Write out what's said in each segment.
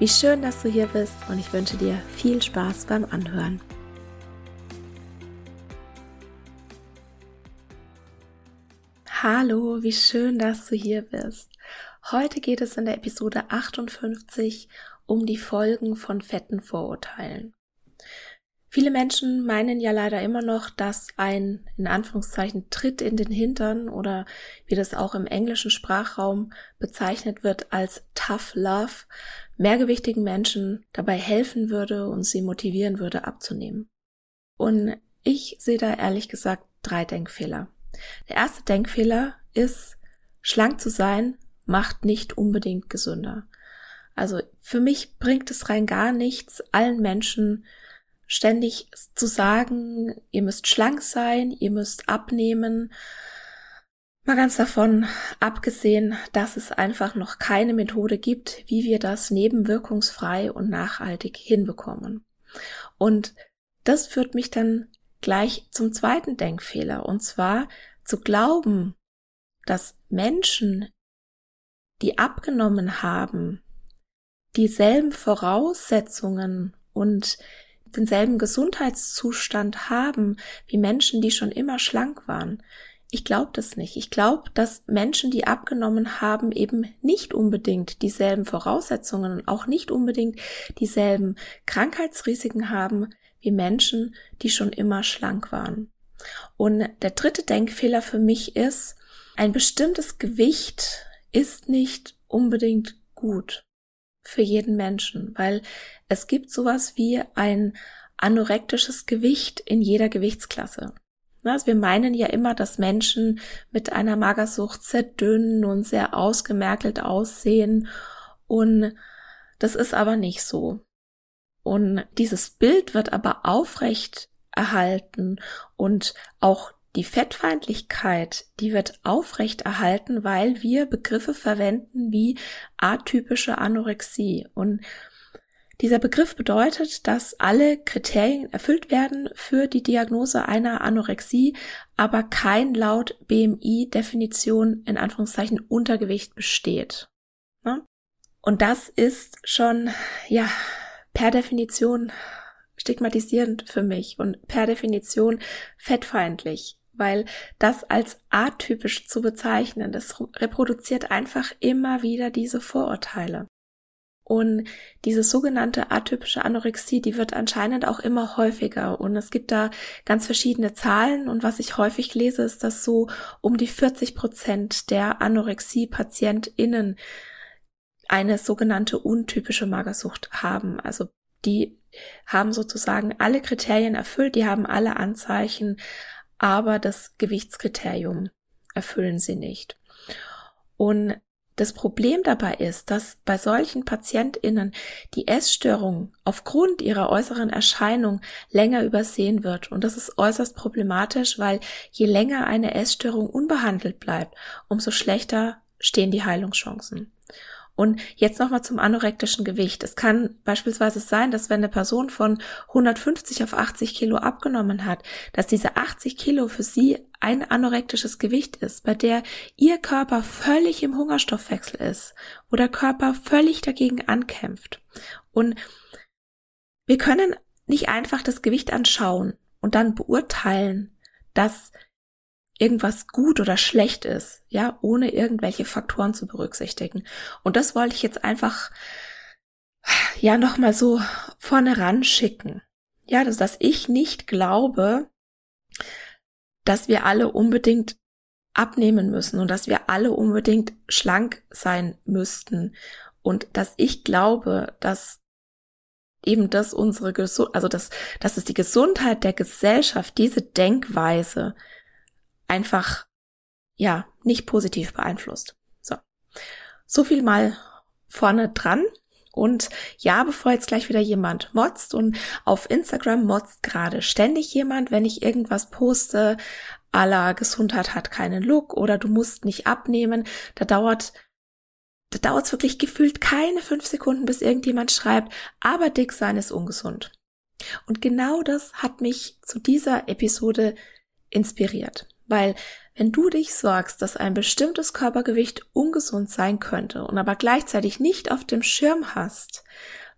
Wie schön, dass du hier bist und ich wünsche dir viel Spaß beim Anhören. Hallo, wie schön, dass du hier bist. Heute geht es in der Episode 58 um die Folgen von fetten Vorurteilen. Viele Menschen meinen ja leider immer noch, dass ein in Anführungszeichen Tritt in den Hintern oder wie das auch im englischen Sprachraum bezeichnet wird als Tough Love mehrgewichtigen Menschen dabei helfen würde und sie motivieren würde abzunehmen. Und ich sehe da ehrlich gesagt drei Denkfehler. Der erste Denkfehler ist, schlank zu sein macht nicht unbedingt gesünder. Also für mich bringt es rein gar nichts, allen Menschen ständig zu sagen, ihr müsst schlank sein, ihr müsst abnehmen, Mal ganz davon abgesehen, dass es einfach noch keine Methode gibt, wie wir das nebenwirkungsfrei und nachhaltig hinbekommen. Und das führt mich dann gleich zum zweiten Denkfehler, und zwar zu glauben, dass Menschen, die abgenommen haben, dieselben Voraussetzungen und denselben Gesundheitszustand haben wie Menschen, die schon immer schlank waren. Ich glaube das nicht. Ich glaube, dass Menschen, die abgenommen haben, eben nicht unbedingt dieselben Voraussetzungen und auch nicht unbedingt dieselben Krankheitsrisiken haben wie Menschen, die schon immer schlank waren. Und der dritte Denkfehler für mich ist, ein bestimmtes Gewicht ist nicht unbedingt gut für jeden Menschen, weil es gibt sowas wie ein anorektisches Gewicht in jeder Gewichtsklasse. Also wir meinen ja immer, dass Menschen mit einer Magersucht sehr dünn und sehr ausgemerkelt aussehen und das ist aber nicht so. Und dieses Bild wird aber aufrecht erhalten und auch die Fettfeindlichkeit, die wird aufrecht erhalten, weil wir Begriffe verwenden wie atypische Anorexie. Und dieser Begriff bedeutet, dass alle Kriterien erfüllt werden für die Diagnose einer Anorexie, aber kein laut BMI-Definition in Anführungszeichen Untergewicht besteht. Und das ist schon, ja, per Definition stigmatisierend für mich und per Definition fettfeindlich, weil das als atypisch zu bezeichnen, das reproduziert einfach immer wieder diese Vorurteile. Und diese sogenannte atypische Anorexie, die wird anscheinend auch immer häufiger. Und es gibt da ganz verschiedene Zahlen. Und was ich häufig lese, ist, dass so um die 40 Prozent der Anorexie-PatientInnen eine sogenannte untypische Magersucht haben. Also die haben sozusagen alle Kriterien erfüllt, die haben alle Anzeichen, aber das Gewichtskriterium erfüllen sie nicht. Und das Problem dabei ist, dass bei solchen PatientInnen die Essstörung aufgrund ihrer äußeren Erscheinung länger übersehen wird. Und das ist äußerst problematisch, weil je länger eine Essstörung unbehandelt bleibt, umso schlechter stehen die Heilungschancen. Und jetzt nochmal zum anorektischen Gewicht. Es kann beispielsweise sein, dass wenn eine Person von 150 auf 80 Kilo abgenommen hat, dass diese 80 Kilo für sie ein anorektisches Gewicht ist, bei der ihr Körper völlig im Hungerstoffwechsel ist, wo der Körper völlig dagegen ankämpft. Und wir können nicht einfach das Gewicht anschauen und dann beurteilen, dass irgendwas gut oder schlecht ist, ja, ohne irgendwelche Faktoren zu berücksichtigen. Und das wollte ich jetzt einfach ja nochmal so vorne ran schicken. Ja, dass, dass ich nicht glaube, dass wir alle unbedingt abnehmen müssen und dass wir alle unbedingt schlank sein müssten und dass ich glaube, dass eben das unsere Gesundheit, also dass, dass es die Gesundheit der Gesellschaft, diese Denkweise einfach, ja, nicht positiv beeinflusst. So. So viel mal vorne dran. Und ja, bevor jetzt gleich wieder jemand motzt und auf Instagram motzt gerade ständig jemand, wenn ich irgendwas poste, aller Gesundheit hat keinen Look oder du musst nicht abnehmen, da dauert da dauert es wirklich gefühlt keine fünf Sekunden, bis irgendjemand schreibt, aber dick sein ist ungesund. Und genau das hat mich zu dieser Episode inspiriert. Weil wenn du dich sorgst, dass ein bestimmtes Körpergewicht ungesund sein könnte und aber gleichzeitig nicht auf dem Schirm hast,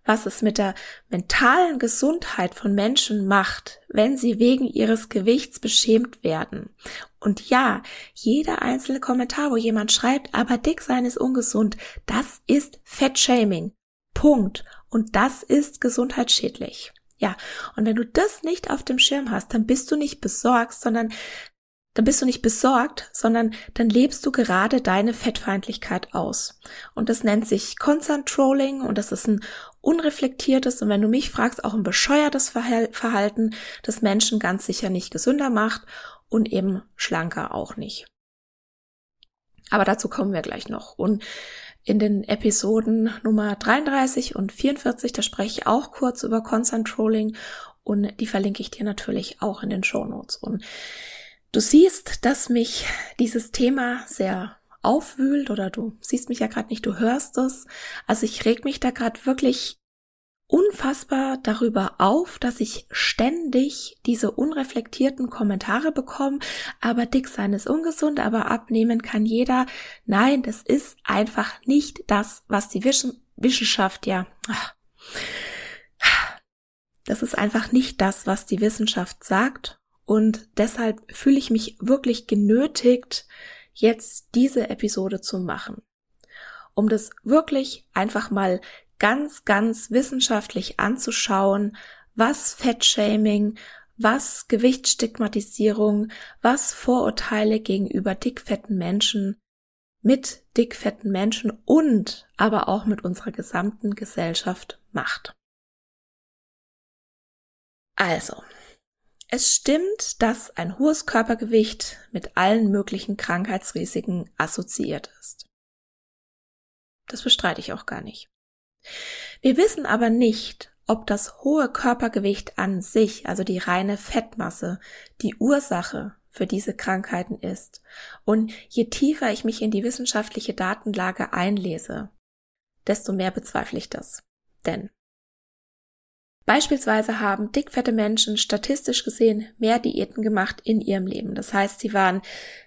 was es mit der mentalen Gesundheit von Menschen macht, wenn sie wegen ihres Gewichts beschämt werden. Und ja, jeder einzelne Kommentar, wo jemand schreibt, aber dick sein ist ungesund, das ist Fettshaming. Punkt. Und das ist gesundheitsschädlich. Ja, und wenn du das nicht auf dem Schirm hast, dann bist du nicht besorgt, sondern dann bist du nicht besorgt, sondern dann lebst du gerade deine Fettfeindlichkeit aus. Und das nennt sich Concentrolling und das ist ein unreflektiertes und wenn du mich fragst, auch ein bescheuertes Verhalten, das Menschen ganz sicher nicht gesünder macht und eben schlanker auch nicht. Aber dazu kommen wir gleich noch. Und in den Episoden Nummer 33 und 44, da spreche ich auch kurz über Concentrolling und die verlinke ich dir natürlich auch in den Show Notes. Und Du siehst, dass mich dieses Thema sehr aufwühlt oder du siehst mich ja gerade nicht, du hörst es. Also ich reg mich da gerade wirklich unfassbar darüber auf, dass ich ständig diese unreflektierten Kommentare bekomme, aber dick sein ist ungesund, aber abnehmen kann jeder. Nein, das ist einfach nicht das, was die Wissenschaft ja. Das ist einfach nicht das, was die Wissenschaft sagt und deshalb fühle ich mich wirklich genötigt, jetzt diese Episode zu machen. Um das wirklich einfach mal ganz, ganz wissenschaftlich anzuschauen, was Fettshaming, was Gewichtsstigmatisierung, was Vorurteile gegenüber dickfetten Menschen mit dickfetten Menschen und aber auch mit unserer gesamten Gesellschaft macht. Also, es stimmt, dass ein hohes Körpergewicht mit allen möglichen Krankheitsrisiken assoziiert ist. Das bestreite ich auch gar nicht. Wir wissen aber nicht, ob das hohe Körpergewicht an sich, also die reine Fettmasse, die Ursache für diese Krankheiten ist. Und je tiefer ich mich in die wissenschaftliche Datenlage einlese, desto mehr bezweifle ich das. Denn Beispielsweise haben dickfette Menschen statistisch gesehen mehr Diäten gemacht in ihrem Leben. Das heißt, sie waren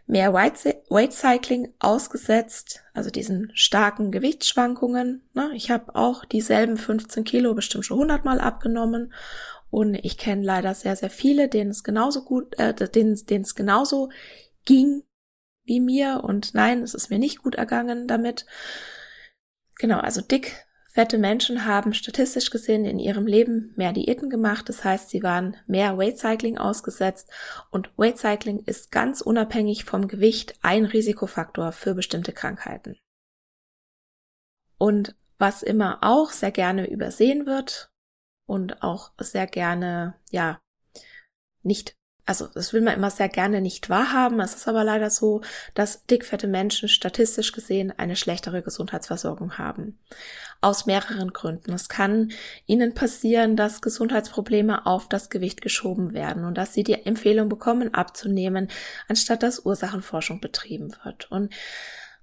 mehr Weight Cycling ausgesetzt, also diesen starken Gewichtsschwankungen. Ne? Ich habe auch dieselben 15 Kilo bestimmt schon 100 Mal abgenommen und ich kenne leider sehr, sehr viele, denen es genauso gut, äh, denen, denen es genauso ging wie mir und nein, es ist mir nicht gut ergangen damit. Genau, also dick Fette Menschen haben statistisch gesehen in ihrem Leben mehr Diäten gemacht, das heißt, sie waren mehr Weight Cycling ausgesetzt und Weight Cycling ist ganz unabhängig vom Gewicht ein Risikofaktor für bestimmte Krankheiten. Und was immer auch sehr gerne übersehen wird und auch sehr gerne, ja, nicht also das will man immer sehr gerne nicht wahrhaben. Es ist aber leider so, dass dickfette Menschen statistisch gesehen eine schlechtere Gesundheitsversorgung haben. Aus mehreren Gründen. Es kann ihnen passieren, dass Gesundheitsprobleme auf das Gewicht geschoben werden und dass sie die Empfehlung bekommen, abzunehmen, anstatt dass Ursachenforschung betrieben wird. Und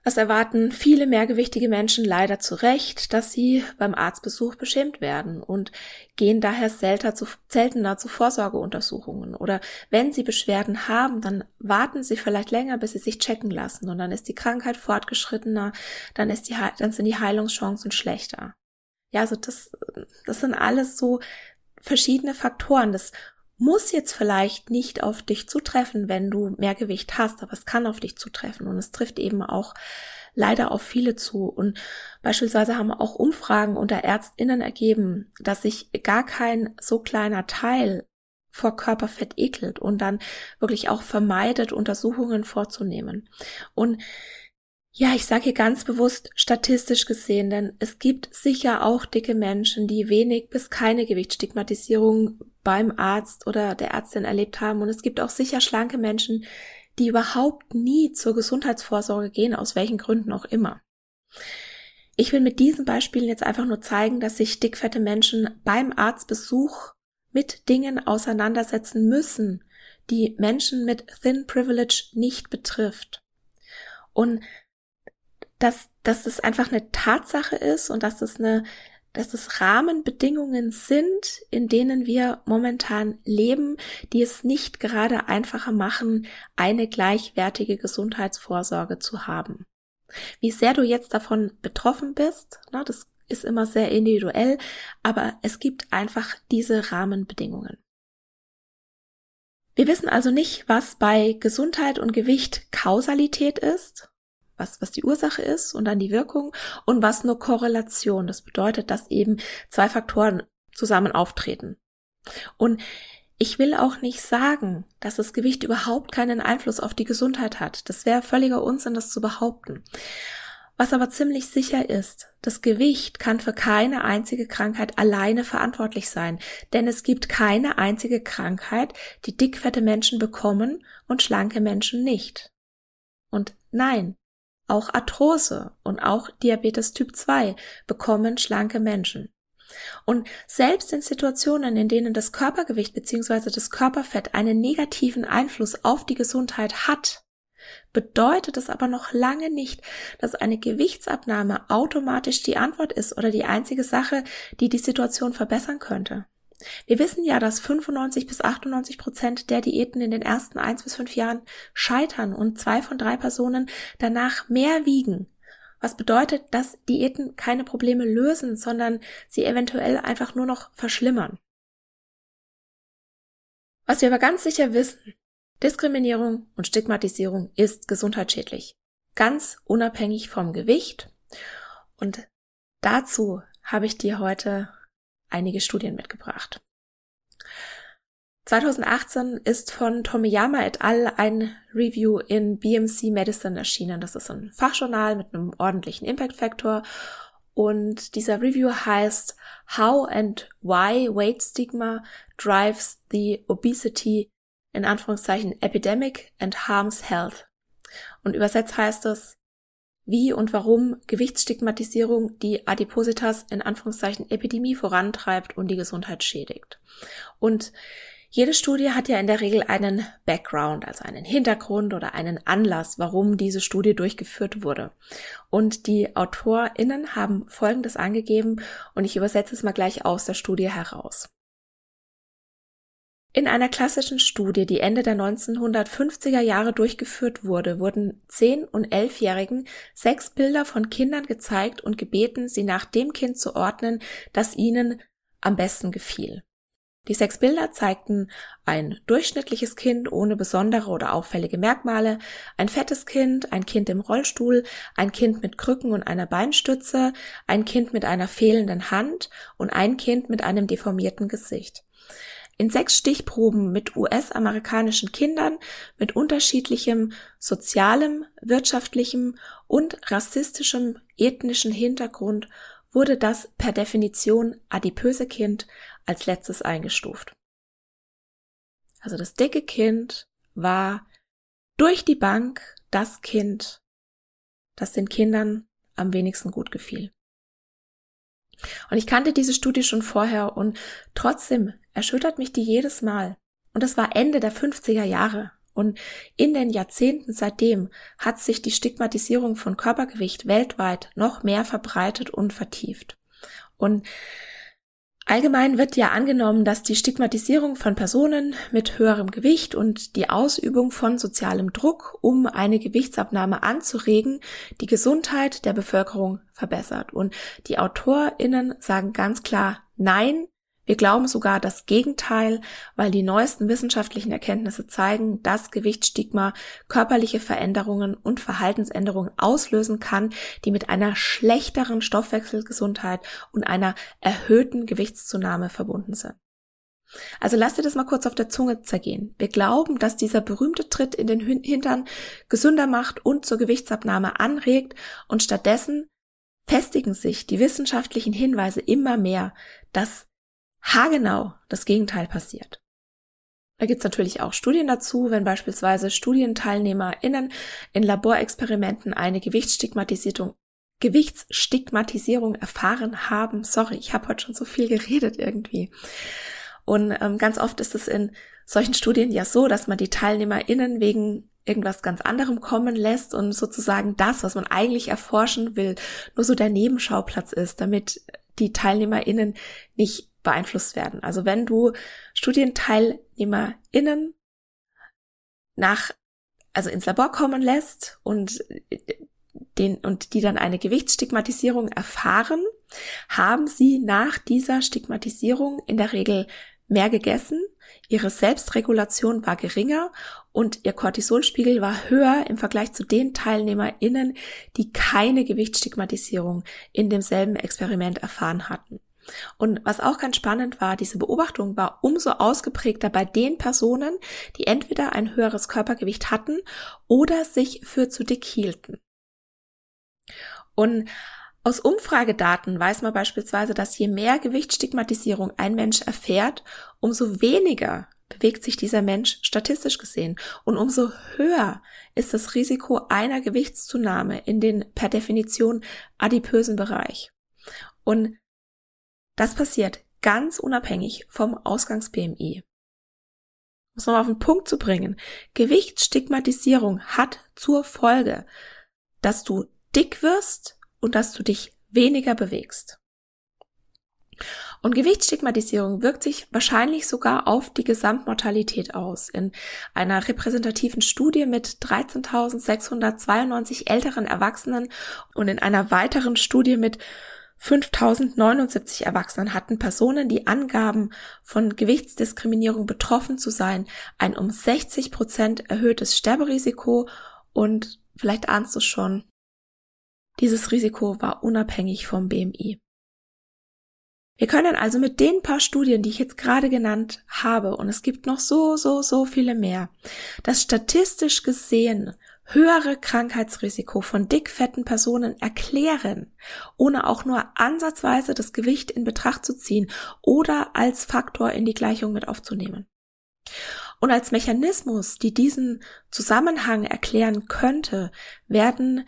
es erwarten viele mehrgewichtige Menschen leider zu Recht, dass sie beim Arztbesuch beschämt werden und gehen daher seltener zu, Vorsorgeuntersuchungen. Oder wenn sie Beschwerden haben, dann warten sie vielleicht länger, bis sie sich checken lassen und dann ist die Krankheit fortgeschrittener, dann, ist die, dann sind die Heilungschancen schlechter. Ja, also das, das sind alles so verschiedene Faktoren. Das muss jetzt vielleicht nicht auf dich zutreffen, wenn du mehr Gewicht hast, aber es kann auf dich zutreffen und es trifft eben auch leider auf viele zu. Und beispielsweise haben auch Umfragen unter Ärztinnen ergeben, dass sich gar kein so kleiner Teil vor Körperfett ekelt und dann wirklich auch vermeidet, Untersuchungen vorzunehmen. Und ja, ich sage hier ganz bewusst statistisch gesehen, denn es gibt sicher auch dicke Menschen, die wenig bis keine Gewichtsstigmatisierung beim Arzt oder der Ärztin erlebt haben. Und es gibt auch sicher schlanke Menschen, die überhaupt nie zur Gesundheitsvorsorge gehen, aus welchen Gründen auch immer. Ich will mit diesen Beispielen jetzt einfach nur zeigen, dass sich dickfette Menschen beim Arztbesuch mit Dingen auseinandersetzen müssen, die Menschen mit Thin Privilege nicht betrifft. Und dass, dass es einfach eine Tatsache ist und dass es eine, dass es Rahmenbedingungen sind, in denen wir momentan leben, die es nicht gerade einfacher machen, eine gleichwertige Gesundheitsvorsorge zu haben. Wie sehr du jetzt davon betroffen bist, ne, das ist immer sehr individuell, aber es gibt einfach diese Rahmenbedingungen. Wir wissen also nicht, was bei Gesundheit und Gewicht Kausalität ist was, was die Ursache ist und dann die Wirkung und was nur Korrelation. Das bedeutet, dass eben zwei Faktoren zusammen auftreten. Und ich will auch nicht sagen, dass das Gewicht überhaupt keinen Einfluss auf die Gesundheit hat. Das wäre völliger Unsinn, das zu behaupten. Was aber ziemlich sicher ist, das Gewicht kann für keine einzige Krankheit alleine verantwortlich sein, denn es gibt keine einzige Krankheit, die dickfette Menschen bekommen und schlanke Menschen nicht. Und nein, auch Arthrose und auch Diabetes Typ 2 bekommen schlanke Menschen. Und selbst in Situationen, in denen das Körpergewicht bzw. das Körperfett einen negativen Einfluss auf die Gesundheit hat, bedeutet es aber noch lange nicht, dass eine Gewichtsabnahme automatisch die Antwort ist oder die einzige Sache, die die Situation verbessern könnte. Wir wissen ja, dass 95 bis 98 Prozent der Diäten in den ersten eins bis fünf Jahren scheitern und zwei von drei Personen danach mehr wiegen. Was bedeutet, dass Diäten keine Probleme lösen, sondern sie eventuell einfach nur noch verschlimmern. Was wir aber ganz sicher wissen, Diskriminierung und Stigmatisierung ist gesundheitsschädlich. Ganz unabhängig vom Gewicht. Und dazu habe ich dir heute einige Studien mitgebracht. 2018 ist von Tomiyama et al. ein Review in BMC Medicine erschienen. Das ist ein Fachjournal mit einem ordentlichen Impact Factor. Und dieser Review heißt How and Why Weight Stigma Drives the Obesity in Anführungszeichen Epidemic and Harms Health. Und übersetzt heißt es wie und warum Gewichtsstigmatisierung die Adipositas in Anführungszeichen Epidemie vorantreibt und die Gesundheit schädigt. Und jede Studie hat ja in der Regel einen Background, also einen Hintergrund oder einen Anlass, warum diese Studie durchgeführt wurde. Und die AutorInnen haben Folgendes angegeben und ich übersetze es mal gleich aus der Studie heraus. In einer klassischen Studie, die Ende der 1950er Jahre durchgeführt wurde, wurden 10- und 11-Jährigen sechs Bilder von Kindern gezeigt und gebeten, sie nach dem Kind zu ordnen, das ihnen am besten gefiel. Die sechs Bilder zeigten ein durchschnittliches Kind ohne besondere oder auffällige Merkmale, ein fettes Kind, ein Kind im Rollstuhl, ein Kind mit Krücken und einer Beinstütze, ein Kind mit einer fehlenden Hand und ein Kind mit einem deformierten Gesicht in sechs Stichproben mit US-amerikanischen Kindern mit unterschiedlichem sozialem, wirtschaftlichem und rassistischem ethnischen Hintergrund wurde das per Definition adipöse Kind als letztes eingestuft. Also das dicke Kind war durch die Bank das Kind, das den Kindern am wenigsten gut gefiel. Und ich kannte diese Studie schon vorher und trotzdem erschüttert mich die jedes Mal. Und das war Ende der 50er Jahre. Und in den Jahrzehnten seitdem hat sich die Stigmatisierung von Körpergewicht weltweit noch mehr verbreitet und vertieft. Und Allgemein wird ja angenommen, dass die Stigmatisierung von Personen mit höherem Gewicht und die Ausübung von sozialem Druck, um eine Gewichtsabnahme anzuregen, die Gesundheit der Bevölkerung verbessert. Und die AutorInnen sagen ganz klar, nein, Wir glauben sogar das Gegenteil, weil die neuesten wissenschaftlichen Erkenntnisse zeigen, dass Gewichtsstigma körperliche Veränderungen und Verhaltensänderungen auslösen kann, die mit einer schlechteren Stoffwechselgesundheit und einer erhöhten Gewichtszunahme verbunden sind. Also lass dir das mal kurz auf der Zunge zergehen. Wir glauben, dass dieser berühmte Tritt in den Hintern gesünder macht und zur Gewichtsabnahme anregt und stattdessen festigen sich die wissenschaftlichen Hinweise immer mehr, dass haargenau das Gegenteil passiert. Da gibt's natürlich auch Studien dazu, wenn beispielsweise StudienteilnehmerInnen in Laborexperimenten eine Gewichtsstigmatisierung Gewichtsstigmatisierung erfahren haben. Sorry, ich habe heute schon so viel geredet irgendwie. Und ähm, ganz oft ist es in solchen Studien ja so, dass man die TeilnehmerInnen wegen irgendwas ganz anderem kommen lässt und sozusagen das, was man eigentlich erforschen will, nur so der Nebenschauplatz ist, damit die TeilnehmerInnen nicht beeinflusst werden. Also wenn du StudienteilnehmerInnen nach, also ins Labor kommen lässt und den, und die dann eine Gewichtsstigmatisierung erfahren, haben sie nach dieser Stigmatisierung in der Regel mehr gegessen, ihre Selbstregulation war geringer und ihr Cortisolspiegel war höher im Vergleich zu den TeilnehmerInnen, die keine Gewichtsstigmatisierung in demselben Experiment erfahren hatten. Und was auch ganz spannend war, diese Beobachtung war umso ausgeprägter bei den Personen, die entweder ein höheres Körpergewicht hatten oder sich für zu dick hielten. Und aus Umfragedaten weiß man beispielsweise, dass je mehr Gewichtsstigmatisierung ein Mensch erfährt, umso weniger bewegt sich dieser Mensch statistisch gesehen und umso höher ist das Risiko einer Gewichtszunahme in den per Definition adipösen Bereich. Und das passiert ganz unabhängig vom Ausgangs-BMI. Um es nochmal auf den Punkt zu bringen. Gewichtsstigmatisierung hat zur Folge, dass du dick wirst, und dass du dich weniger bewegst. Und Gewichtsstigmatisierung wirkt sich wahrscheinlich sogar auf die Gesamtmortalität aus. In einer repräsentativen Studie mit 13.692 älteren Erwachsenen und in einer weiteren Studie mit 5079 Erwachsenen hatten Personen, die angaben, von Gewichtsdiskriminierung betroffen zu sein, ein um 60 Prozent erhöhtes Sterberisiko und vielleicht ahnst du schon, dieses Risiko war unabhängig vom BMI. Wir können also mit den paar Studien, die ich jetzt gerade genannt habe, und es gibt noch so, so, so viele mehr, das statistisch gesehen höhere Krankheitsrisiko von dickfetten Personen erklären, ohne auch nur ansatzweise das Gewicht in Betracht zu ziehen oder als Faktor in die Gleichung mit aufzunehmen. Und als Mechanismus, die diesen Zusammenhang erklären könnte, werden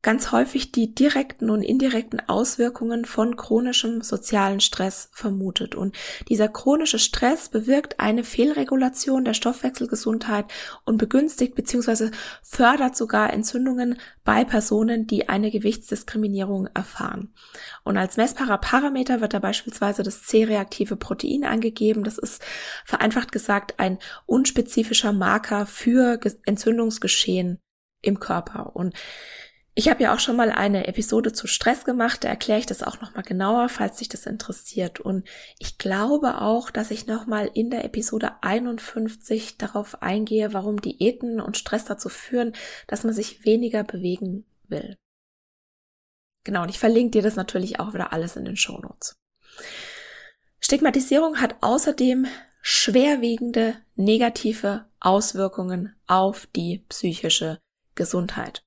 ganz häufig die direkten und indirekten Auswirkungen von chronischem sozialen Stress vermutet. Und dieser chronische Stress bewirkt eine Fehlregulation der Stoffwechselgesundheit und begünstigt bzw. fördert sogar Entzündungen bei Personen, die eine Gewichtsdiskriminierung erfahren. Und als messbarer Parameter wird da beispielsweise das C-reaktive Protein angegeben. Das ist vereinfacht gesagt ein unspezifischer Marker für Entzündungsgeschehen im Körper. Und ich habe ja auch schon mal eine Episode zu Stress gemacht, da erkläre ich das auch nochmal genauer, falls sich das interessiert. Und ich glaube auch, dass ich nochmal in der Episode 51 darauf eingehe, warum Diäten und Stress dazu führen, dass man sich weniger bewegen will. Genau, und ich verlinke dir das natürlich auch wieder alles in den Shownotes. Stigmatisierung hat außerdem schwerwiegende negative Auswirkungen auf die psychische Gesundheit.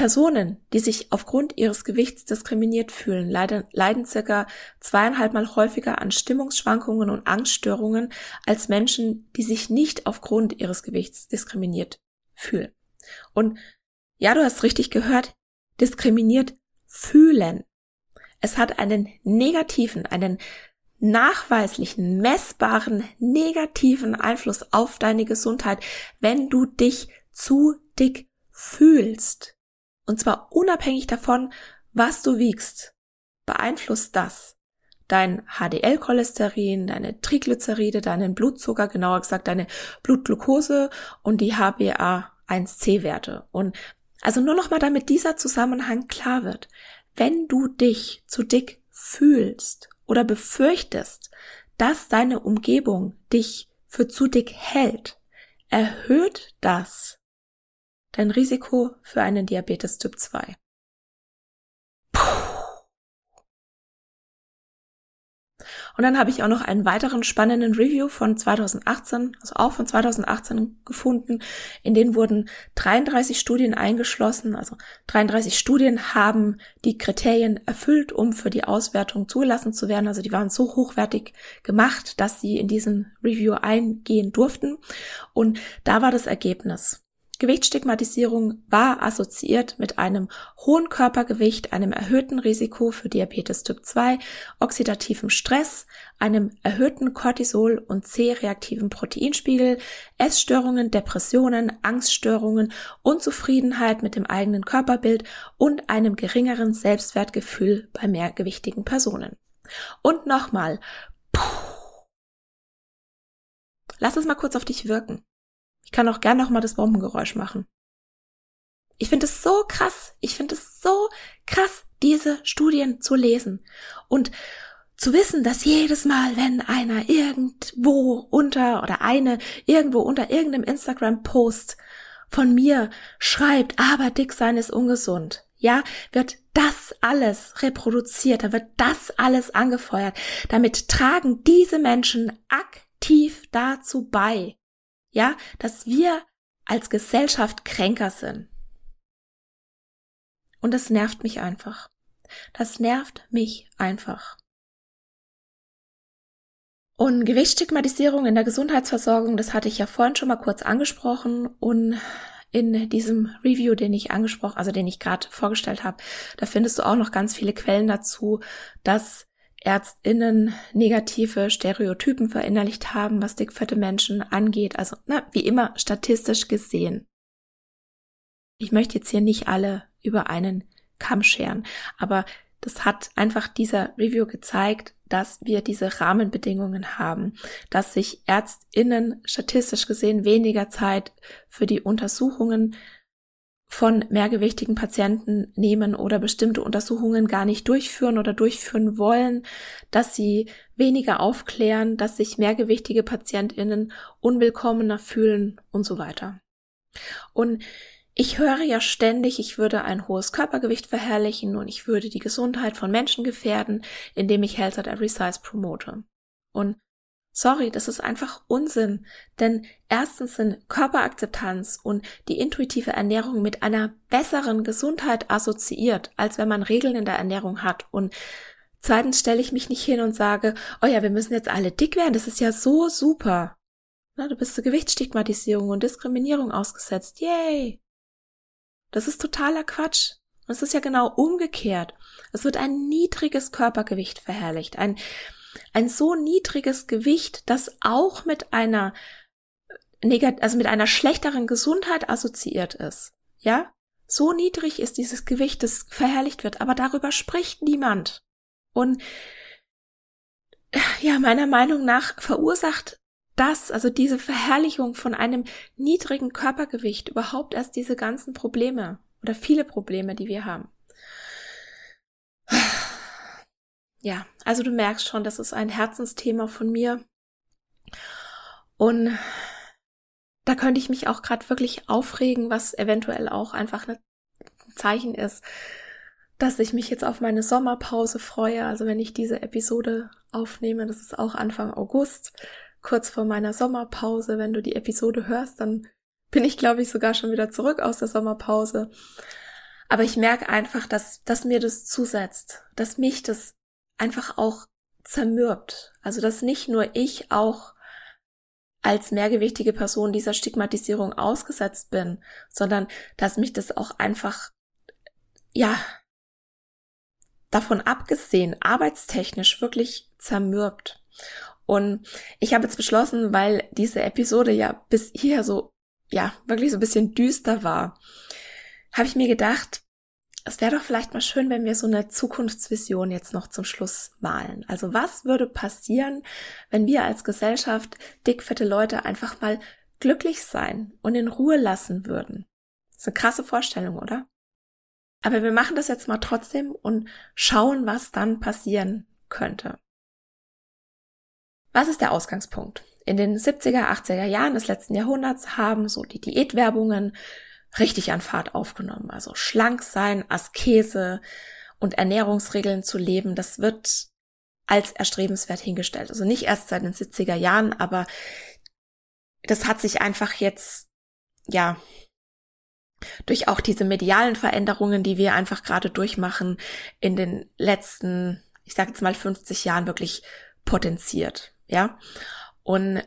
Personen, die sich aufgrund ihres Gewichts diskriminiert fühlen, leiden, leiden circa zweieinhalb Mal häufiger an Stimmungsschwankungen und Angststörungen als Menschen, die sich nicht aufgrund ihres Gewichts diskriminiert fühlen. Und ja, du hast richtig gehört, diskriminiert fühlen. Es hat einen negativen, einen nachweislichen, messbaren, negativen Einfluss auf deine Gesundheit, wenn du dich zu dick fühlst, und zwar unabhängig davon, was du wiegst, beeinflusst das dein HDL-Cholesterin, deine Triglyceride, deinen Blutzucker, genauer gesagt deine Blutglucose und die HbA1c-Werte. Und also nur noch mal, damit dieser Zusammenhang klar wird. Wenn du dich zu dick fühlst oder befürchtest, dass deine Umgebung dich für zu dick hält, erhöht das dein Risiko für einen Diabetes Typ 2. Und dann habe ich auch noch einen weiteren spannenden Review von 2018, also auch von 2018 gefunden. In denen wurden 33 Studien eingeschlossen. Also 33 Studien haben die Kriterien erfüllt, um für die Auswertung zugelassen zu werden. Also die waren so hochwertig gemacht, dass sie in diesen Review eingehen durften. Und da war das Ergebnis. Gewichtsstigmatisierung war assoziiert mit einem hohen Körpergewicht, einem erhöhten Risiko für Diabetes Typ 2, oxidativem Stress, einem erhöhten Cortisol- und C-reaktiven Proteinspiegel, Essstörungen, Depressionen, Angststörungen, Unzufriedenheit mit dem eigenen Körperbild und einem geringeren Selbstwertgefühl bei mehrgewichtigen Personen. Und nochmal, lass es mal kurz auf dich wirken. Ich kann auch gern noch mal das Bombengeräusch machen. Ich finde es so krass. Ich finde es so krass, diese Studien zu lesen und zu wissen, dass jedes Mal, wenn einer irgendwo unter oder eine irgendwo unter irgendeinem Instagram-Post von mir schreibt, aber dick sein ist ungesund, ja, wird das alles reproduziert, da wird das alles angefeuert. Damit tragen diese Menschen aktiv dazu bei, ja, dass wir als Gesellschaft kränker sind. Und das nervt mich einfach. Das nervt mich einfach. Und Gewichtsstigmatisierung in der Gesundheitsversorgung, das hatte ich ja vorhin schon mal kurz angesprochen und in diesem Review, den ich angesprochen, also den ich gerade vorgestellt habe, da findest du auch noch ganz viele Quellen dazu, dass Ärztinnen negative Stereotypen verinnerlicht haben, was dickfette Menschen angeht. Also, na, wie immer, statistisch gesehen. Ich möchte jetzt hier nicht alle über einen Kamm scheren, aber das hat einfach dieser Review gezeigt, dass wir diese Rahmenbedingungen haben, dass sich Ärztinnen statistisch gesehen weniger Zeit für die Untersuchungen von mehrgewichtigen Patienten nehmen oder bestimmte Untersuchungen gar nicht durchführen oder durchführen wollen, dass sie weniger aufklären, dass sich mehrgewichtige Patientinnen unwillkommener fühlen und so weiter. Und ich höre ja ständig, ich würde ein hohes Körpergewicht verherrlichen und ich würde die Gesundheit von Menschen gefährden, indem ich Health at Every Size promote. Und Sorry, das ist einfach Unsinn, denn erstens sind Körperakzeptanz und die intuitive Ernährung mit einer besseren Gesundheit assoziiert, als wenn man Regeln in der Ernährung hat und zweitens stelle ich mich nicht hin und sage, oh ja, wir müssen jetzt alle dick werden, das ist ja so super. Na, du bist zur Gewichtsstigmatisierung und Diskriminierung ausgesetzt, yay. Das ist totaler Quatsch. Und es ist ja genau umgekehrt. Es wird ein niedriges Körpergewicht verherrlicht, ein ein so niedriges Gewicht, das auch mit einer negat also mit einer schlechteren Gesundheit assoziiert ist. Ja? So niedrig ist dieses Gewicht, das verherrlicht wird, aber darüber spricht niemand. Und ja, meiner Meinung nach verursacht das, also diese Verherrlichung von einem niedrigen Körpergewicht überhaupt erst diese ganzen Probleme oder viele Probleme, die wir haben. Ja, also du merkst schon, das ist ein Herzensthema von mir. Und da könnte ich mich auch gerade wirklich aufregen, was eventuell auch einfach ein Zeichen ist, dass ich mich jetzt auf meine Sommerpause freue. Also wenn ich diese Episode aufnehme, das ist auch Anfang August, kurz vor meiner Sommerpause. Wenn du die Episode hörst, dann bin ich, glaube ich, sogar schon wieder zurück aus der Sommerpause. Aber ich merke einfach, dass, dass mir das zusetzt, dass mich das einfach auch zermürbt. Also dass nicht nur ich auch als mehrgewichtige Person dieser Stigmatisierung ausgesetzt bin, sondern dass mich das auch einfach, ja, davon abgesehen, arbeitstechnisch wirklich zermürbt. Und ich habe jetzt beschlossen, weil diese Episode ja bis hier so, ja, wirklich so ein bisschen düster war, habe ich mir gedacht, es wäre doch vielleicht mal schön, wenn wir so eine Zukunftsvision jetzt noch zum Schluss malen. Also was würde passieren, wenn wir als Gesellschaft dickfette Leute einfach mal glücklich sein und in Ruhe lassen würden? Das ist eine krasse Vorstellung, oder? Aber wir machen das jetzt mal trotzdem und schauen, was dann passieren könnte. Was ist der Ausgangspunkt? In den 70er, 80er Jahren des letzten Jahrhunderts haben so die Diätwerbungen richtig an Fahrt aufgenommen. Also schlank sein, Askese und Ernährungsregeln zu leben, das wird als erstrebenswert hingestellt. Also nicht erst seit den 70er Jahren, aber das hat sich einfach jetzt, ja, durch auch diese medialen Veränderungen, die wir einfach gerade durchmachen, in den letzten, ich sage jetzt mal 50 Jahren wirklich potenziert, ja. Und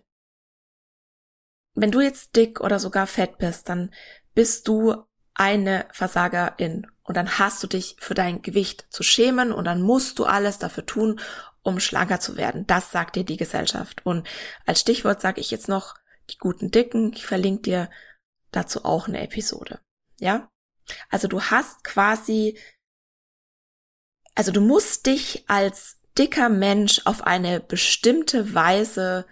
wenn du jetzt dick oder sogar fett bist, dann bist du eine Versagerin und dann hast du dich für dein Gewicht zu schämen und dann musst du alles dafür tun, um schlanker zu werden. Das sagt dir die Gesellschaft. Und als Stichwort sage ich jetzt noch die guten Dicken. Ich verlinke dir dazu auch eine Episode. Ja? Also du hast quasi, also du musst dich als dicker Mensch auf eine bestimmte Weise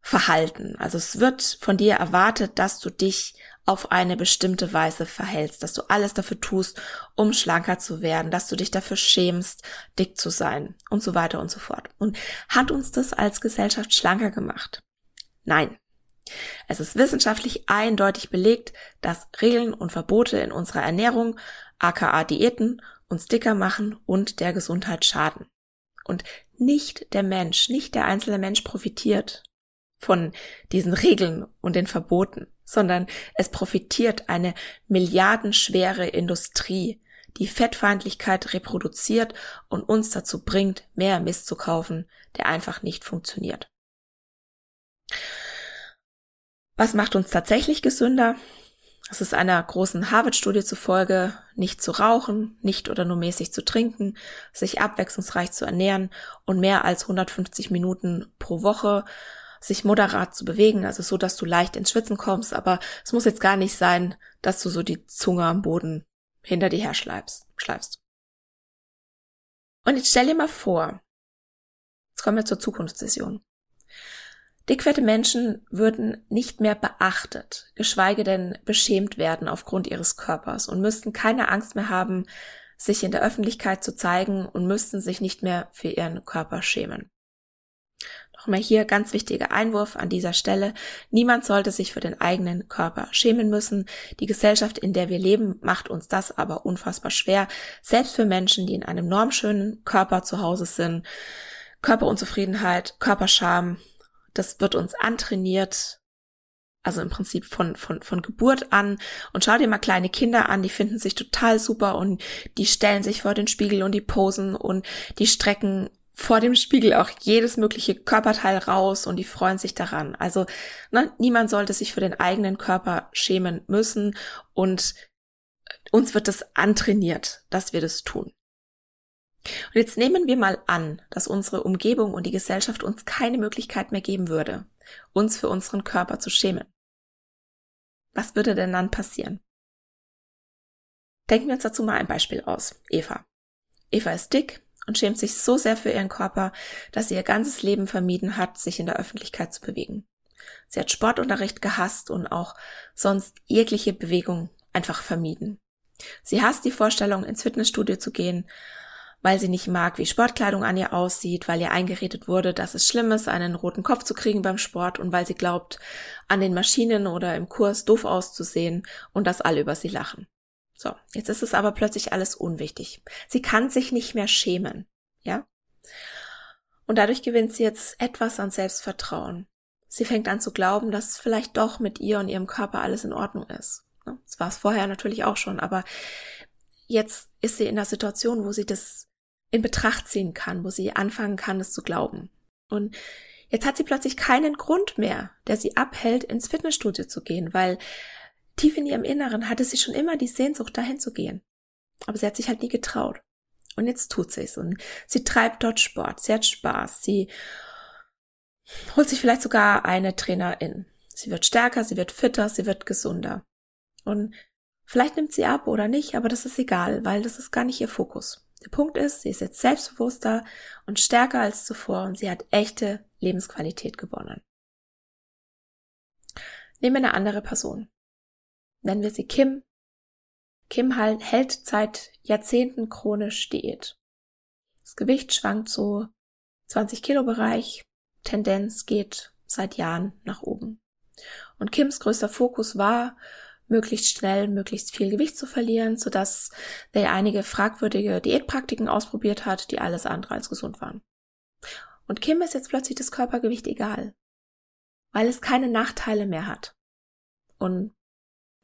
verhalten. Also es wird von dir erwartet, dass du dich auf eine bestimmte Weise verhältst, dass du alles dafür tust, um schlanker zu werden, dass du dich dafür schämst, dick zu sein und so weiter und so fort. Und hat uns das als Gesellschaft schlanker gemacht? Nein. Es ist wissenschaftlich eindeutig belegt, dass Regeln und Verbote in unserer Ernährung, aka Diäten, uns dicker machen und der Gesundheit schaden. Und nicht der Mensch, nicht der einzelne Mensch profitiert von diesen Regeln und den Verboten, sondern es profitiert eine milliardenschwere Industrie, die Fettfeindlichkeit reproduziert und uns dazu bringt, mehr Mist zu kaufen, der einfach nicht funktioniert. Was macht uns tatsächlich gesünder? Es ist einer großen Harvard-Studie zufolge, nicht zu rauchen, nicht oder nur mäßig zu trinken, sich abwechslungsreich zu ernähren und mehr als 150 Minuten pro Woche sich moderat zu bewegen, also so, dass du leicht ins Schwitzen kommst, aber es muss jetzt gar nicht sein, dass du so die Zunge am Boden hinter dir her schleifst. Und jetzt stell dir mal vor, jetzt kommen wir zur Zukunftsvision. Dickfette Menschen würden nicht mehr beachtet, geschweige denn beschämt werden aufgrund ihres Körpers und müssten keine Angst mehr haben, sich in der Öffentlichkeit zu zeigen und müssten sich nicht mehr für ihren Körper schämen. Nochmal hier ganz wichtiger Einwurf an dieser Stelle. Niemand sollte sich für den eigenen Körper schämen müssen. Die Gesellschaft, in der wir leben, macht uns das aber unfassbar schwer. Selbst für Menschen, die in einem normschönen Körper zu Hause sind. Körperunzufriedenheit, Körperscham, das wird uns antrainiert. Also im Prinzip von, von, von Geburt an. Und schau dir mal kleine Kinder an, die finden sich total super und die stellen sich vor den Spiegel und die posen und die strecken vor dem Spiegel auch jedes mögliche Körperteil raus und die freuen sich daran. Also ne, niemand sollte sich für den eigenen Körper schämen müssen und uns wird es antrainiert, dass wir das tun. Und jetzt nehmen wir mal an, dass unsere Umgebung und die Gesellschaft uns keine Möglichkeit mehr geben würde, uns für unseren Körper zu schämen. Was würde denn dann passieren? Denken wir uns dazu mal ein Beispiel aus. Eva. Eva ist dick und schämt sich so sehr für ihren Körper, dass sie ihr ganzes Leben vermieden hat, sich in der Öffentlichkeit zu bewegen. Sie hat Sportunterricht gehasst und auch sonst jegliche Bewegung einfach vermieden. Sie hasst die Vorstellung, ins Fitnessstudio zu gehen weil sie nicht mag, wie Sportkleidung an ihr aussieht, weil ihr eingeredet wurde, dass es schlimm ist, einen roten Kopf zu kriegen beim Sport und weil sie glaubt, an den Maschinen oder im Kurs doof auszusehen und dass alle über sie lachen. So, jetzt ist es aber plötzlich alles unwichtig. Sie kann sich nicht mehr schämen, ja? Und dadurch gewinnt sie jetzt etwas an Selbstvertrauen. Sie fängt an zu glauben, dass vielleicht doch mit ihr und ihrem Körper alles in Ordnung ist. Das war es vorher natürlich auch schon, aber jetzt ist sie in der Situation, wo sie das in Betracht ziehen kann, wo sie anfangen kann, es zu glauben. Und jetzt hat sie plötzlich keinen Grund mehr, der sie abhält, ins Fitnessstudio zu gehen, weil tief in ihrem Inneren hatte sie schon immer die Sehnsucht, dahin zu gehen. Aber sie hat sich halt nie getraut. Und jetzt tut sie es und sie treibt dort Sport, sie hat Spaß, sie holt sich vielleicht sogar eine Trainerin. Sie wird stärker, sie wird fitter, sie wird gesunder. Und vielleicht nimmt sie ab oder nicht, aber das ist egal, weil das ist gar nicht ihr Fokus. Der Punkt ist, sie ist jetzt selbstbewusster und stärker als zuvor und sie hat echte Lebensqualität gewonnen. Nehmen wir eine andere Person. Nennen wir sie Kim. Kim hält seit Jahrzehnten chronisch Diät. Das Gewicht schwankt so 20 Kilo Bereich, Tendenz geht seit Jahren nach oben. Und Kims größter Fokus war, möglichst schnell, möglichst viel Gewicht zu verlieren, sodass er einige fragwürdige Diätpraktiken ausprobiert hat, die alles andere als gesund waren. Und Kim ist jetzt plötzlich das Körpergewicht egal, weil es keine Nachteile mehr hat. Und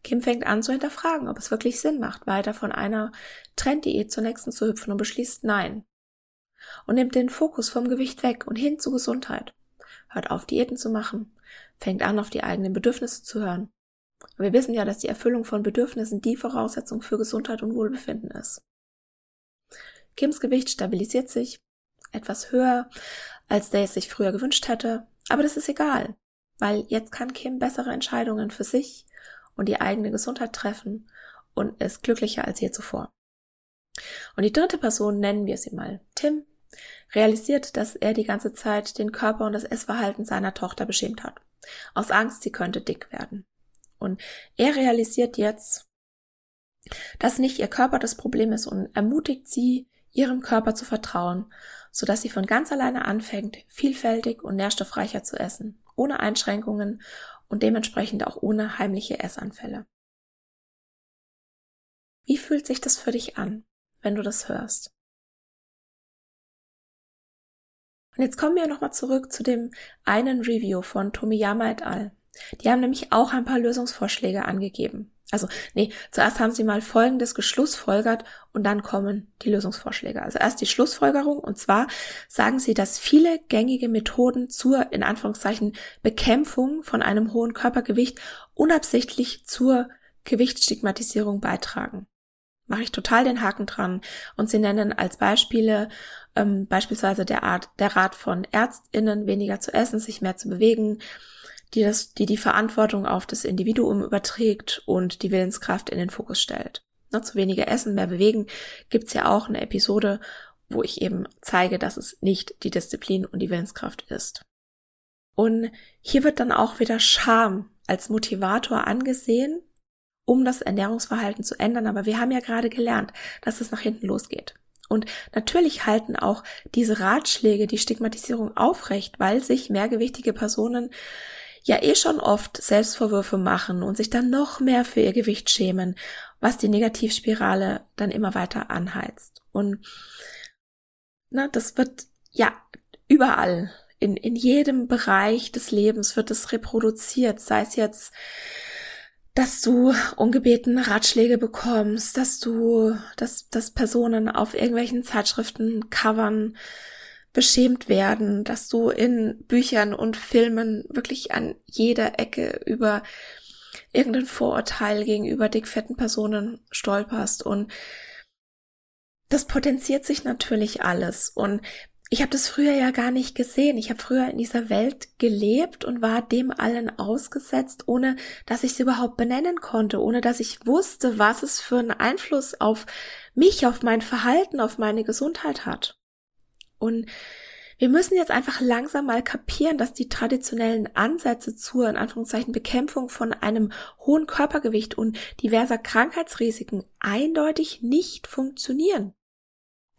Kim fängt an zu hinterfragen, ob es wirklich Sinn macht, weiter von einer Trenddiät zur nächsten zu hüpfen und beschließt Nein. Und nimmt den Fokus vom Gewicht weg und hin zu Gesundheit. Hört auf, Diäten zu machen, fängt an, auf die eigenen Bedürfnisse zu hören. Und wir wissen ja, dass die Erfüllung von Bedürfnissen die Voraussetzung für Gesundheit und Wohlbefinden ist. Kims Gewicht stabilisiert sich, etwas höher, als der es sich früher gewünscht hätte, aber das ist egal, weil jetzt kann Kim bessere Entscheidungen für sich und die eigene Gesundheit treffen und ist glücklicher als je zuvor. Und die dritte Person, nennen wir sie mal Tim, realisiert, dass er die ganze Zeit den Körper und das Essverhalten seiner Tochter beschämt hat. Aus Angst, sie könnte dick werden. Und er realisiert jetzt, dass nicht ihr Körper das Problem ist und ermutigt sie, ihrem Körper zu vertrauen, sodass sie von ganz alleine anfängt, vielfältig und nährstoffreicher zu essen, ohne Einschränkungen und dementsprechend auch ohne heimliche Essanfälle. Wie fühlt sich das für dich an, wenn du das hörst? Und jetzt kommen wir nochmal zurück zu dem einen Review von Tomiyama et al. Die haben nämlich auch ein paar Lösungsvorschläge angegeben. Also, nee, zuerst haben sie mal Folgendes geschlussfolgert und dann kommen die Lösungsvorschläge. Also erst die Schlussfolgerung und zwar sagen sie, dass viele gängige Methoden zur, in Anführungszeichen, Bekämpfung von einem hohen Körpergewicht unabsichtlich zur Gewichtsstigmatisierung beitragen. Mache ich total den Haken dran. Und sie nennen als Beispiele ähm, beispielsweise der Art, der Rat von ÄrztInnen, weniger zu essen, sich mehr zu bewegen, die, das, die die Verantwortung auf das Individuum überträgt und die Willenskraft in den Fokus stellt. Ne, zu weniger Essen, mehr bewegen gibt's ja auch eine Episode, wo ich eben zeige, dass es nicht die Disziplin und die Willenskraft ist. Und hier wird dann auch wieder Scham als Motivator angesehen, um das Ernährungsverhalten zu ändern. Aber wir haben ja gerade gelernt, dass es nach hinten losgeht. Und natürlich halten auch diese Ratschläge die Stigmatisierung aufrecht, weil sich mehrgewichtige Personen ja eh schon oft Selbstvorwürfe machen und sich dann noch mehr für ihr Gewicht schämen, was die Negativspirale dann immer weiter anheizt. Und na, das wird ja überall in, in jedem Bereich des Lebens wird es reproduziert, sei es jetzt, dass du ungebeten Ratschläge bekommst, dass du, dass, dass Personen auf irgendwelchen Zeitschriften covern, beschämt werden, dass du in Büchern und Filmen wirklich an jeder Ecke über irgendein Vorurteil gegenüber dickfetten Personen stolperst und das potenziert sich natürlich alles und ich habe das früher ja gar nicht gesehen. Ich habe früher in dieser Welt gelebt und war dem allen ausgesetzt, ohne dass ich es überhaupt benennen konnte, ohne dass ich wusste, was es für einen Einfluss auf mich, auf mein Verhalten, auf meine Gesundheit hat. Und wir müssen jetzt einfach langsam mal kapieren, dass die traditionellen Ansätze zur, in Anführungszeichen, Bekämpfung von einem hohen Körpergewicht und diverser Krankheitsrisiken eindeutig nicht funktionieren.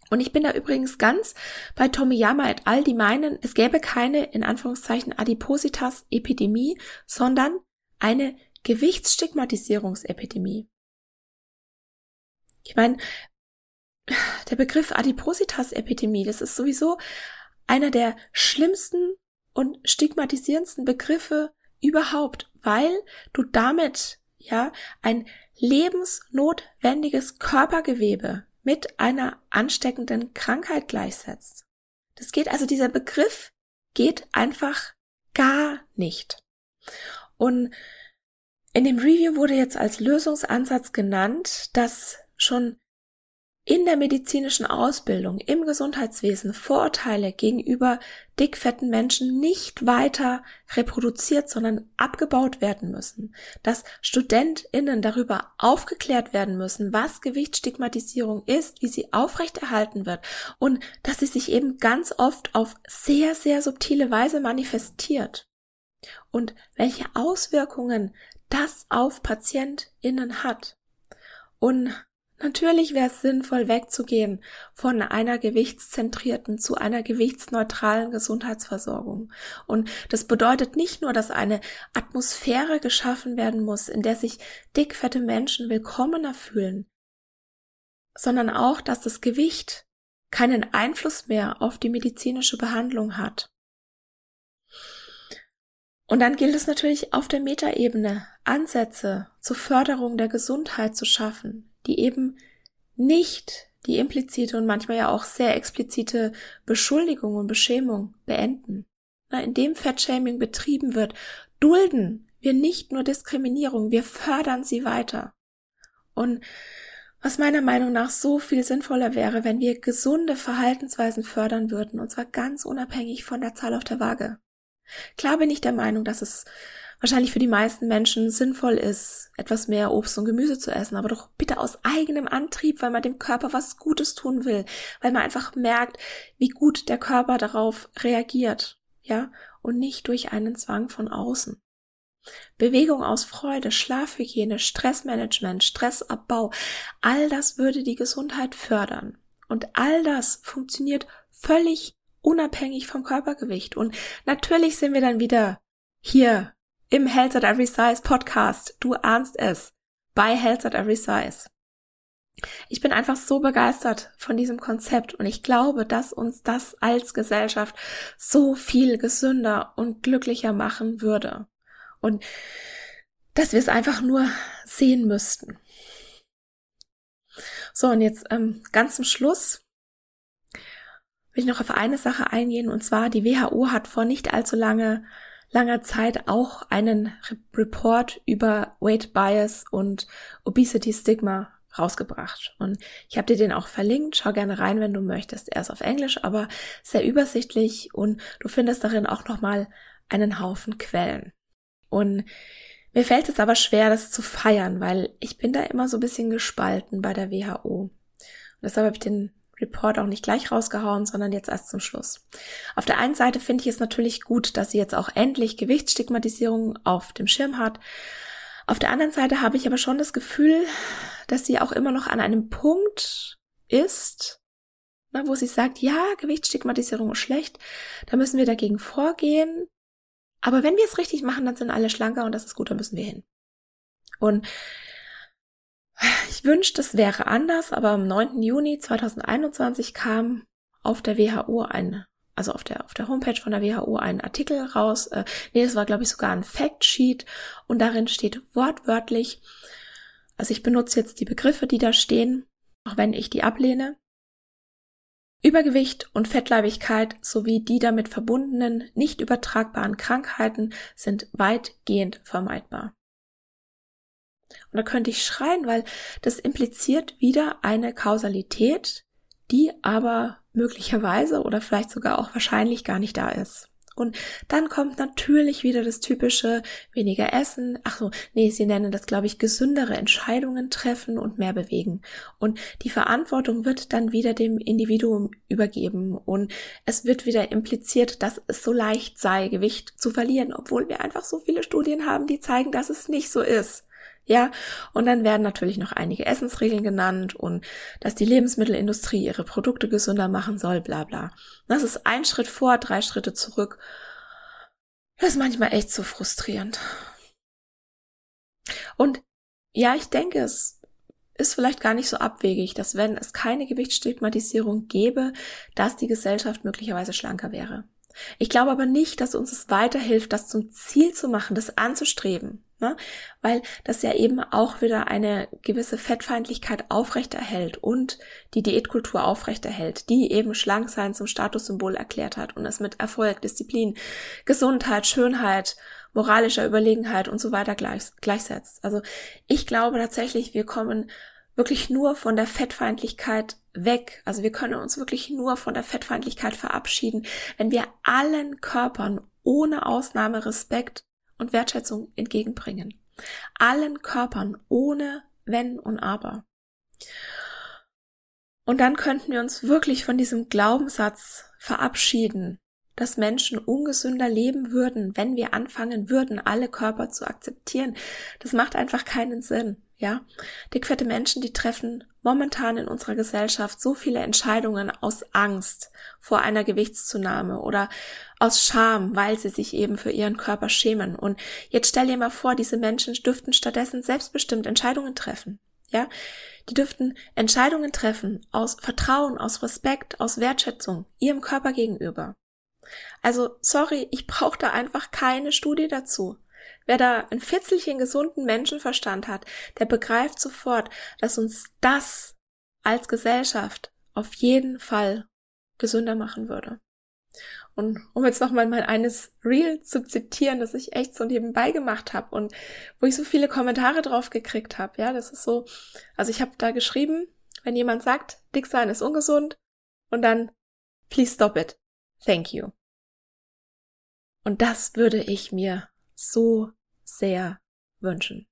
Und ich bin da übrigens ganz bei Tomiyama et al., die meinen, es gäbe keine, in Anführungszeichen, Adipositas-Epidemie, sondern eine Gewichtsstigmatisierungsepidemie. Ich meine, der Begriff Adipositas-Epidemie, das ist sowieso einer der schlimmsten und stigmatisierendsten Begriffe überhaupt, weil du damit, ja, ein lebensnotwendiges Körpergewebe mit einer ansteckenden Krankheit gleichsetzt. Das geht also, dieser Begriff geht einfach gar nicht. Und in dem Review wurde jetzt als Lösungsansatz genannt, dass schon in der medizinischen Ausbildung, im Gesundheitswesen Vorurteile gegenüber dickfetten Menschen nicht weiter reproduziert, sondern abgebaut werden müssen. Dass StudentInnen darüber aufgeklärt werden müssen, was Gewichtsstigmatisierung ist, wie sie aufrechterhalten wird und dass sie sich eben ganz oft auf sehr, sehr subtile Weise manifestiert. Und welche Auswirkungen das auf PatientInnen hat. Und natürlich wäre es sinnvoll, wegzugehen von einer gewichtszentrierten zu einer gewichtsneutralen Gesundheitsversorgung. Und das bedeutet nicht nur, dass eine Atmosphäre geschaffen werden muss, in der sich dickfette Menschen willkommener fühlen, sondern auch, dass das Gewicht keinen Einfluss mehr auf die medizinische Behandlung hat. Und dann gilt es natürlich auf der Metaebene Ansätze zur Förderung der Gesundheit zu schaffen, die eben nicht die implizite und manchmal ja auch sehr explizite Beschuldigung und Beschämung beenden. Na, indem Fettshaming betrieben wird, dulden wir nicht nur Diskriminierung, wir fördern sie weiter. Und was meiner Meinung nach so viel sinnvoller wäre, wenn wir gesunde Verhaltensweisen fördern würden, und zwar ganz unabhängig von der Zahl auf der Waage. Klar bin ich der Meinung, dass es wahrscheinlich für die meisten Menschen sinnvoll ist, etwas mehr Obst und Gemüse zu essen, aber doch bitte aus eigenem Antrieb, weil man dem Körper was Gutes tun will, weil man einfach merkt, wie gut der Körper darauf reagiert, ja, und nicht durch einen Zwang von außen. Bewegung aus Freude, Schlafhygiene, Stressmanagement, Stressabbau, all das würde die Gesundheit fördern. Und all das funktioniert völlig unabhängig vom Körpergewicht. Und natürlich sind wir dann wieder hier im Health at Every Size Podcast. Du ahnst es. Bei Health at Every Size. Ich bin einfach so begeistert von diesem Konzept und ich glaube, dass uns das als Gesellschaft so viel gesünder und glücklicher machen würde und dass wir es einfach nur sehen müssten. So, und jetzt ähm, ganz zum Schluss will ich noch auf eine Sache eingehen, und zwar die WHO hat vor nicht allzu lange, langer Zeit auch einen Report über Weight Bias und Obesity Stigma rausgebracht. Und ich habe dir den auch verlinkt. Schau gerne rein, wenn du möchtest. Er ist auf Englisch, aber sehr übersichtlich und du findest darin auch nochmal einen Haufen Quellen. Und mir fällt es aber schwer, das zu feiern, weil ich bin da immer so ein bisschen gespalten bei der WHO. Und deshalb habe ich den Report auch nicht gleich rausgehauen, sondern jetzt erst zum Schluss. Auf der einen Seite finde ich es natürlich gut, dass sie jetzt auch endlich Gewichtsstigmatisierung auf dem Schirm hat. Auf der anderen Seite habe ich aber schon das Gefühl, dass sie auch immer noch an einem Punkt ist, na, wo sie sagt, ja, Gewichtsstigmatisierung ist schlecht, da müssen wir dagegen vorgehen, aber wenn wir es richtig machen, dann sind alle schlanker und das ist gut, da müssen wir hin. Und ich wünschte, es wäre anders, aber am 9. Juni 2021 kam auf der WHO ein, also auf der, auf der Homepage von der WHO ein Artikel raus. Äh, nee, das war, glaube ich, sogar ein Factsheet und darin steht wortwörtlich, also ich benutze jetzt die Begriffe, die da stehen, auch wenn ich die ablehne. Übergewicht und Fettleibigkeit sowie die damit verbundenen nicht übertragbaren Krankheiten sind weitgehend vermeidbar. Und da könnte ich schreien, weil das impliziert wieder eine Kausalität, die aber möglicherweise oder vielleicht sogar auch wahrscheinlich gar nicht da ist. Und dann kommt natürlich wieder das typische weniger essen. Ach so, nee, sie nennen das, glaube ich, gesündere Entscheidungen treffen und mehr bewegen. Und die Verantwortung wird dann wieder dem Individuum übergeben. Und es wird wieder impliziert, dass es so leicht sei, Gewicht zu verlieren, obwohl wir einfach so viele Studien haben, die zeigen, dass es nicht so ist. Ja, und dann werden natürlich noch einige Essensregeln genannt und dass die Lebensmittelindustrie ihre Produkte gesünder machen soll, bla bla. Das ist ein Schritt vor, drei Schritte zurück. Das ist manchmal echt so frustrierend. Und ja, ich denke, es ist vielleicht gar nicht so abwegig, dass wenn es keine Gewichtsstigmatisierung gäbe, dass die Gesellschaft möglicherweise schlanker wäre. Ich glaube aber nicht, dass uns es weiterhilft, das zum Ziel zu machen, das anzustreben, ne? weil das ja eben auch wieder eine gewisse Fettfeindlichkeit aufrechterhält und die Diätkultur aufrechterhält, die eben Schlanksein zum Statussymbol erklärt hat und es mit Erfolg, Disziplin, Gesundheit, Schönheit, moralischer Überlegenheit und so weiter gleich, gleichsetzt. Also ich glaube tatsächlich, wir kommen wirklich nur von der Fettfeindlichkeit weg. Also wir können uns wirklich nur von der Fettfeindlichkeit verabschieden, wenn wir allen Körpern ohne Ausnahme Respekt und Wertschätzung entgegenbringen. Allen Körpern ohne Wenn und Aber. Und dann könnten wir uns wirklich von diesem Glaubenssatz verabschieden, dass Menschen ungesünder leben würden, wenn wir anfangen würden, alle Körper zu akzeptieren. Das macht einfach keinen Sinn. Ja, dickfette Menschen, die treffen momentan in unserer Gesellschaft so viele Entscheidungen aus Angst vor einer Gewichtszunahme oder aus Scham, weil sie sich eben für ihren Körper schämen. Und jetzt stell dir mal vor, diese Menschen dürften stattdessen selbstbestimmt Entscheidungen treffen. Ja, die dürften Entscheidungen treffen aus Vertrauen, aus Respekt, aus Wertschätzung ihrem Körper gegenüber. Also, sorry, ich brauche da einfach keine Studie dazu. Wer da ein Fitzelchen gesunden Menschenverstand hat, der begreift sofort, dass uns das als Gesellschaft auf jeden Fall gesünder machen würde. Und um jetzt nochmal mein eines Reel zu zitieren, das ich echt so nebenbei gemacht habe und wo ich so viele Kommentare drauf gekriegt habe, ja, das ist so, also ich habe da geschrieben, wenn jemand sagt, dick sein ist ungesund und dann, please stop it, thank you. Und das würde ich mir so sehr wünschen.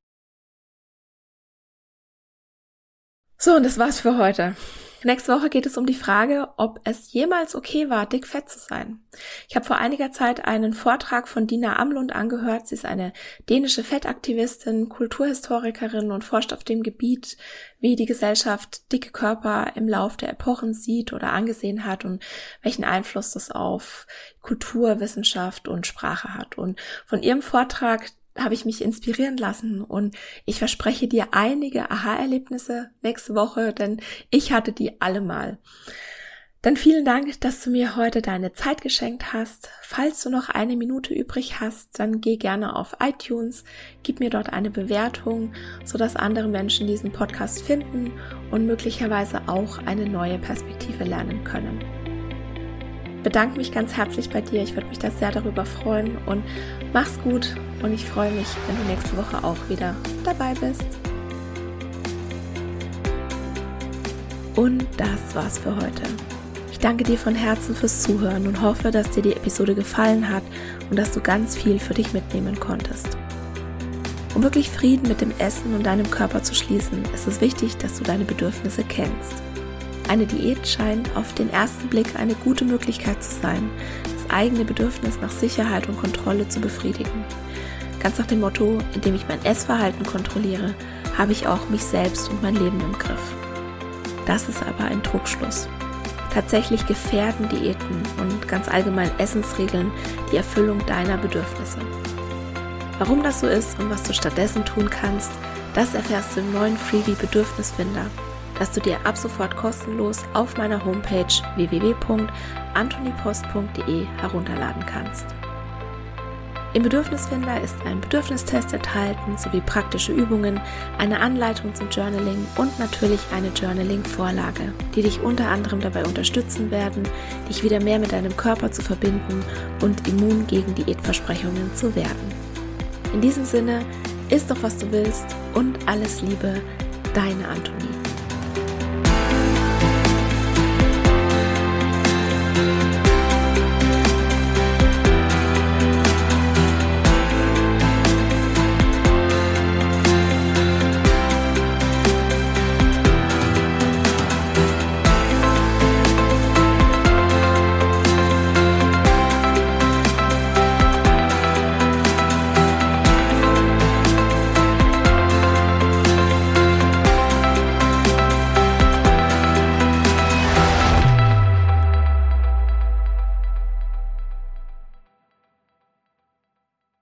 So, und das war's für heute. Nächste Woche geht es um die Frage, ob es jemals okay war, dick fett zu sein. Ich habe vor einiger Zeit einen Vortrag von Dina Amlund angehört. Sie ist eine dänische Fettaktivistin, Kulturhistorikerin und forscht auf dem Gebiet, wie die Gesellschaft dicke Körper im Lauf der Epochen sieht oder angesehen hat und welchen Einfluss das auf Kultur, Wissenschaft und Sprache hat. Und von ihrem Vortrag habe ich mich inspirieren lassen und ich verspreche dir einige Aha-Erlebnisse nächste Woche, denn ich hatte die alle mal. Dann vielen Dank, dass du mir heute deine Zeit geschenkt hast. Falls du noch eine Minute übrig hast, dann geh gerne auf iTunes, gib mir dort eine Bewertung, sodass andere Menschen diesen Podcast finden und möglicherweise auch eine neue Perspektive lernen können bedanke mich ganz herzlich bei dir. Ich würde mich da sehr darüber freuen und mach's gut und ich freue mich, wenn du nächste Woche auch wieder dabei bist. Und das war's für heute. Ich danke dir von Herzen fürs Zuhören und hoffe, dass dir die Episode gefallen hat und dass du ganz viel für dich mitnehmen konntest. Um wirklich Frieden mit dem Essen und deinem Körper zu schließen, ist es wichtig, dass du deine Bedürfnisse kennst. Eine Diät scheint auf den ersten Blick eine gute Möglichkeit zu sein, eigene Bedürfnis nach Sicherheit und Kontrolle zu befriedigen. Ganz nach dem Motto, indem ich mein Essverhalten kontrolliere, habe ich auch mich selbst und mein Leben im Griff. Das ist aber ein Trugschluss. Tatsächlich gefährden Diäten und ganz allgemein Essensregeln die Erfüllung deiner Bedürfnisse. Warum das so ist und was du stattdessen tun kannst, das erfährst du im neuen Freebie Bedürfnisfinder das du dir ab sofort kostenlos auf meiner Homepage www.antonipost.de herunterladen kannst. Im Bedürfnisfinder ist ein Bedürfnistest enthalten sowie praktische Übungen, eine Anleitung zum Journaling und natürlich eine Journaling-Vorlage, die dich unter anderem dabei unterstützen werden, dich wieder mehr mit deinem Körper zu verbinden und immun gegen Diätversprechungen zu werden. In diesem Sinne, isst doch was du willst und alles Liebe, deine Antonie.